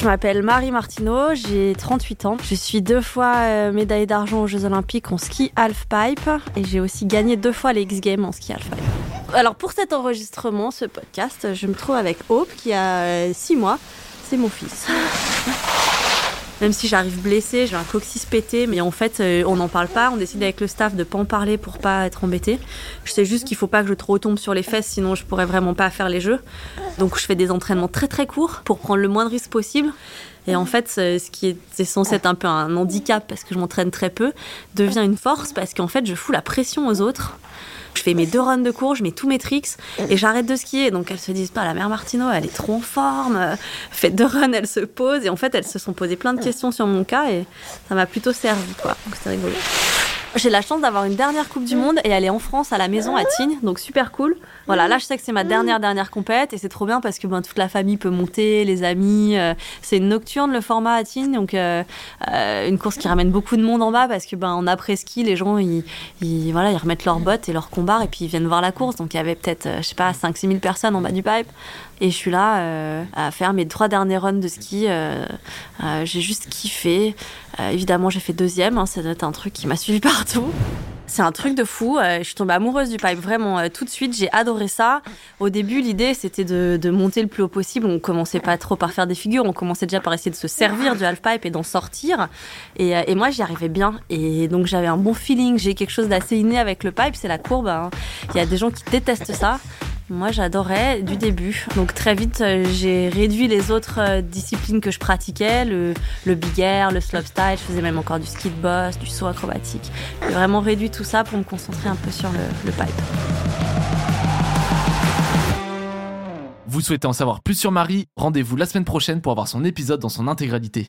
Je m'appelle Marie Martineau, j'ai 38 ans. Je suis deux fois euh, médaillée d'argent aux Jeux Olympiques en ski halfpipe et j'ai aussi gagné deux fois les X Games en ski halfpipe. Alors pour cet enregistrement, ce podcast, je me trouve avec Hope qui a 6 euh, mois. C'est mon fils. Même si j'arrive blessée, j'ai un coccyx pété, mais en fait, euh, on n'en parle pas. On décide avec le staff de pas en parler pour pas être embêté. Je sais juste qu'il faut pas que je trop tombe sur les fesses, sinon je pourrais vraiment pas faire les jeux. Donc je fais des entraînements très très courts pour prendre le moins de risques possible. Et en fait, ce qui est censé être un peu un handicap parce que je m'entraîne très peu, devient une force parce qu'en fait, je fous la pression aux autres. Je fais mes deux runs de cours, je mets tous mes tricks et j'arrête de skier. Donc elles se disent pas, la mère Martino, elle est trop en forme, euh, fait deux runs, elle se pose. Et en fait, elles se sont posées plein de questions sur mon cas et ça m'a plutôt servi, quoi. Donc c'était rigolo. J'ai la chance d'avoir une dernière Coupe du Monde et elle est en France à la maison à Tignes, donc super cool. Voilà, là je sais que c'est ma dernière dernière compète et c'est trop bien parce que ben, toute la famille peut monter, les amis. Euh, c'est nocturne le format à Tignes, donc euh, euh, une course qui ramène beaucoup de monde en bas parce que ben en après ski les gens ils, voilà ils remettent leurs bottes et leurs combats et puis ils viennent voir la course. Donc il y avait peut-être je sais pas 5-6 000 personnes en bas du pipe et je suis là à faire mes trois derniers runs de ski. j'ai juste kiffé. évidemment j'ai fait deuxième, hein, ça doit être un truc qui m'a suivi C'est un truc de fou. Euh, je suis tombée amoureuse du pipe vraiment euh, tout de suite. J'ai adoré ça. Au début, l'idée c'était de, monter le plus haut possible. On commençait pas trop par faire des figures. On commençait déjà par essayer de se servir du half pipe et d'en sortir. Et, euh, moi, j'y arrivais bien. Et donc j'avais un bon feeling. J'ai quelque chose d'assez inné avec le pipe. C'est la courbe. hein. Il y a des gens qui détestent ça. Moi, j'adorais du début. Donc très vite, euh, j'ai réduit les autres euh, disciplines que je pratiquais, le, le big air, le slopestyle. Je faisais même encore du ski de boss, du saut acrobatique. J'ai vraiment réduit tout ça pour me concentrer un peu sur le, le pipe. Vous souhaitez en savoir plus sur Marie? Rendez-vous la semaine prochaine pour avoir son épisode dans son intégralité.